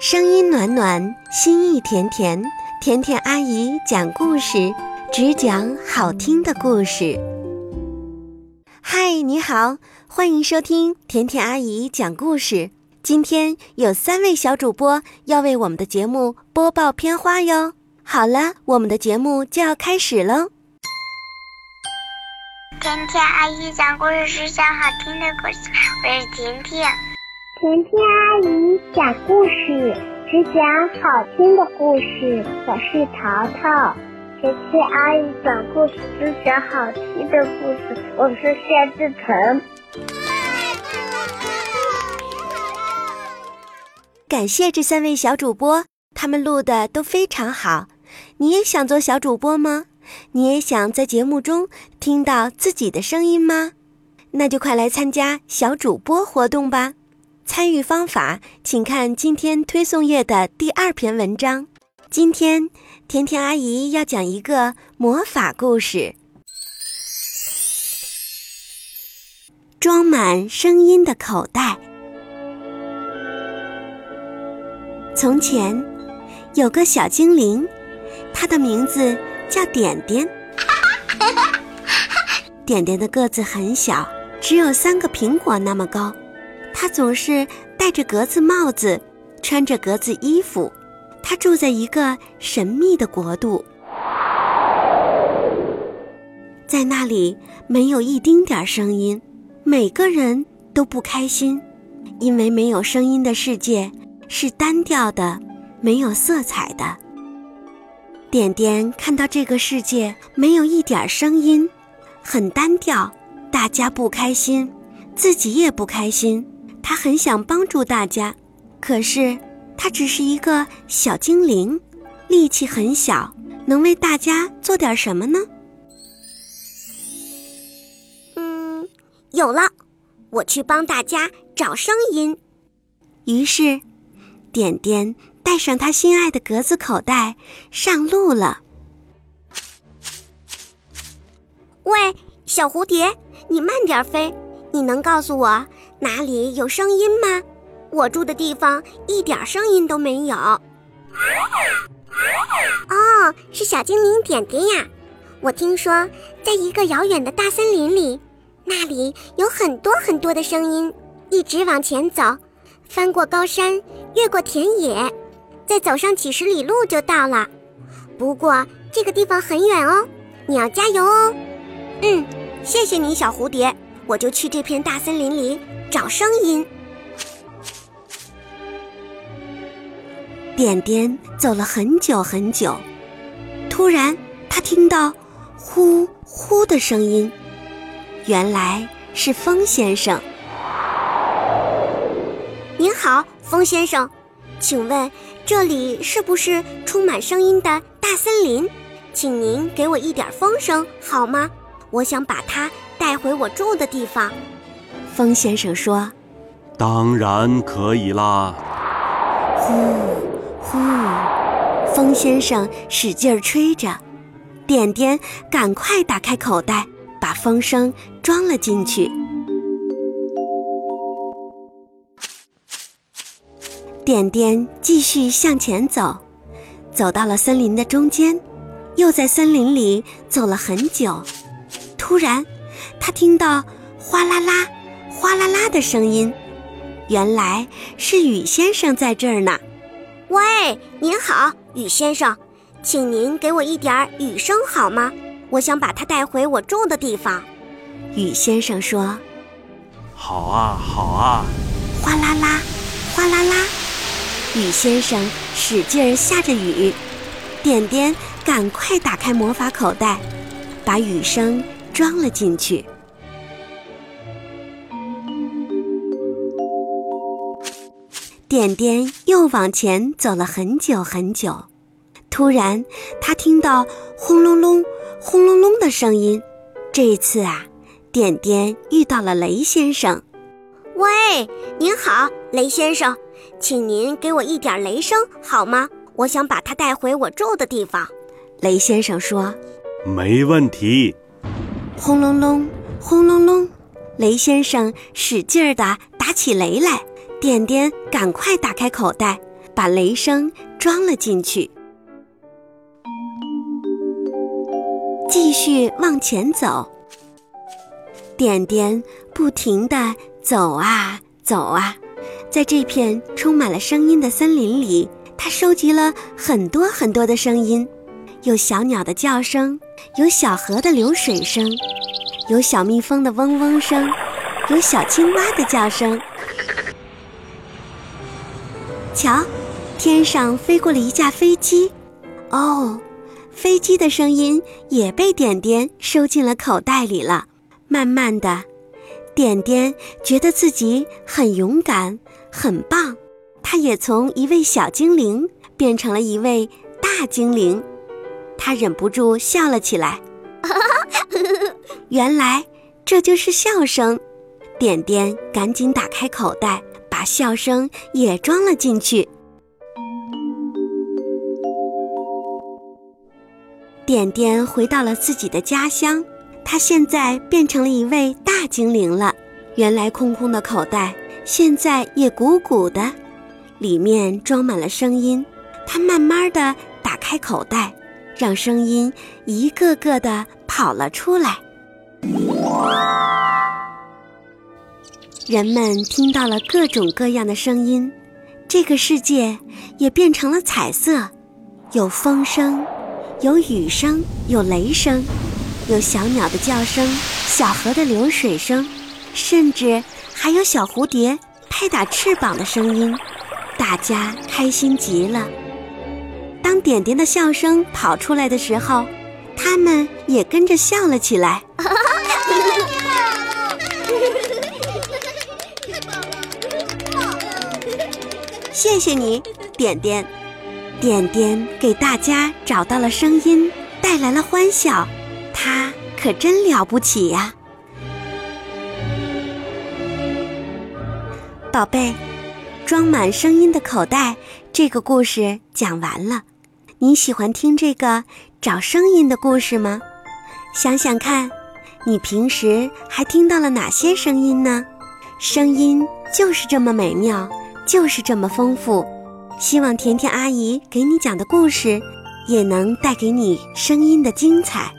声音暖暖，心意甜甜。甜甜阿姨讲故事，只讲好听的故事。嗨，你好，欢迎收听甜甜阿姨讲故事。今天有三位小主播要为我们的节目播报片花哟。好了，我们的节目就要开始喽。甜甜阿姨讲故事只讲好听的故事，我是甜甜。甜甜阿姨讲故事只讲好听的故事，我是淘淘。甜甜阿姨讲故事只讲好听的故事，我是谢志成。感谢这三位小主播，他们录的都非常好。你也想做小主播吗？你也想在节目中听到自己的声音吗？那就快来参加小主播活动吧！参与方法，请看今天推送页的第二篇文章。今天，甜甜阿姨要讲一个魔法故事——装满声音的口袋。从前，有个小精灵，它的名字叫点点。点点的个子很小，只有三个苹果那么高。他总是戴着格子帽子，穿着格子衣服。他住在一个神秘的国度，在那里没有一丁点声音，每个人都不开心，因为没有声音的世界是单调的，没有色彩的。点点看到这个世界没有一点声音，很单调，大家不开心，自己也不开心。他很想帮助大家，可是他只是一个小精灵，力气很小，能为大家做点什么呢？嗯，有了，我去帮大家找声音。于是，点点带上他心爱的格子口袋上路了。喂，小蝴蝶，你慢点飞，你能告诉我？哪里有声音吗？我住的地方一点声音都没有。哦，是小精灵点点呀！我听说，在一个遥远的大森林里，那里有很多很多的声音。一直往前走，翻过高山，越过田野，再走上几十里路就到了。不过这个地方很远哦，你要加油哦。嗯，谢谢你，小蝴蝶。我就去这片大森林里。找声音。点点走了很久很久，突然他听到“呼呼”的声音，原来是风先生。您好，风先生，请问这里是不是充满声音的大森林？请您给我一点风声好吗？我想把它带回我住的地方。风先生说：“当然可以啦。”呼呼，风先生使劲儿吹着，点点赶快打开口袋，把风声装了进去。点点继续向前走，走到了森林的中间，又在森林里走了很久。突然，他听到哗啦啦。哗啦啦的声音，原来是雨先生在这儿呢。喂，您好，雨先生，请您给我一点雨声好吗？我想把它带回我住的地方。雨先生说：“好啊，好啊。”哗啦啦，哗啦啦，雨先生使劲儿下着雨。点点赶快打开魔法口袋，把雨声装了进去。点点又往前走了很久很久，突然他听到轰隆隆、轰隆隆的声音。这次啊，点点遇到了雷先生。喂，您好，雷先生，请您给我一点雷声好吗？我想把它带回我住的地方。雷先生说：“没问题。”轰隆隆，轰隆隆，雷先生使劲儿地打起雷来。点点赶快打开口袋，把雷声装了进去。继续往前走，点点不停地走啊走啊，在这片充满了声音的森林里，它收集了很多很多的声音，有小鸟的叫声，有小河的流水声，有小蜜蜂的嗡嗡声，有小青蛙的叫声。瞧，天上飞过了一架飞机，哦。飞机的声音也被点点收进了口袋里了。慢慢的，点点觉得自己很勇敢，很棒。他也从一位小精灵变成了一位大精灵，他忍不住笑了起来。原来这就是笑声。点点赶紧打开口袋，把笑声也装了进去。点点回到了自己的家乡，他现在变成了一位大精灵了。原来空空的口袋，现在也鼓鼓的，里面装满了声音。他慢慢的打开口袋，让声音一个个的跑了出来。人们听到了各种各样的声音，这个世界也变成了彩色，有风声。有雨声，有雷声，有小鸟的叫声，小河的流水声，甚至还有小蝴蝶拍打翅膀的声音。大家开心极了。当点点的笑声跑出来的时候，他们也跟着笑了起来。谢谢你，点点。点点给大家找到了声音，带来了欢笑，他可真了不起呀！宝贝，装满声音的口袋，这个故事讲完了。你喜欢听这个找声音的故事吗？想想看，你平时还听到了哪些声音呢？声音就是这么美妙，就是这么丰富。希望甜甜阿姨给你讲的故事，也能带给你声音的精彩。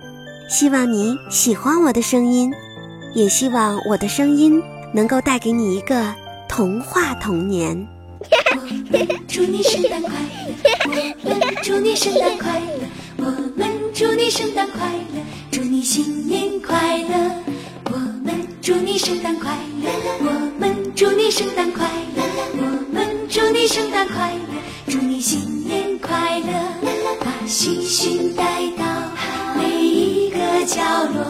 希望你喜欢我的声音，也希望我的声音能够带给你一个童话童年。我们祝你圣诞快乐！我们祝你圣诞快乐！我们祝你圣诞快乐！祝你新年快乐！我们祝你圣诞快乐！我们祝你圣诞快乐！我们祝你圣诞快乐！祝你新年快乐，把喜讯带到每一个角落，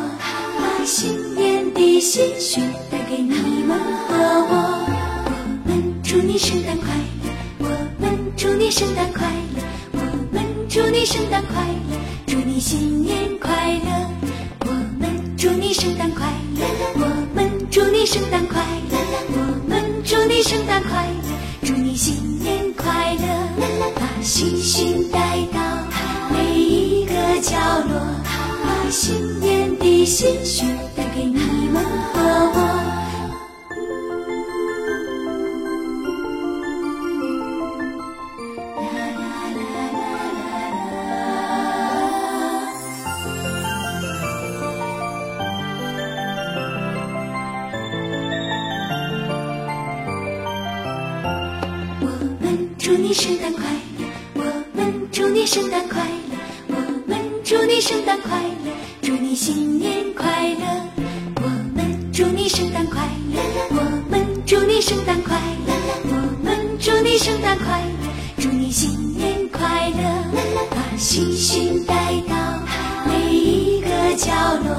把新年的喜讯带给你们和我。祝你圣诞快乐，我们祝你圣诞快乐，我们祝你圣诞快乐，祝你新年快乐。我们祝你圣诞快乐，我们祝你圣诞快乐，我们祝你圣诞快乐，祝你新年快乐。把。星星带到每一个角落，把新年的喜讯带给你们和我。祝你圣诞快乐。我们祝你圣诞快乐，我们祝你圣诞快乐，祝你新年快乐。我们祝你圣诞快乐，我们祝你圣诞快乐，我们祝你圣诞快乐，祝你新年快乐。把喜讯带到每一个角落，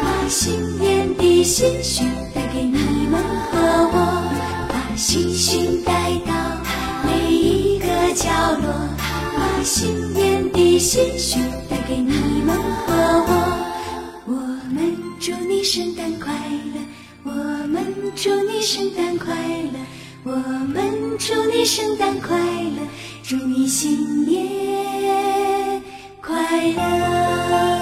把新年的喜讯带给你们和我。把喜讯带到角落。把新年的喜讯带给你们和我，我们祝你圣诞快乐，我们祝你圣诞快乐，我们祝你圣诞快乐，祝你新年快乐。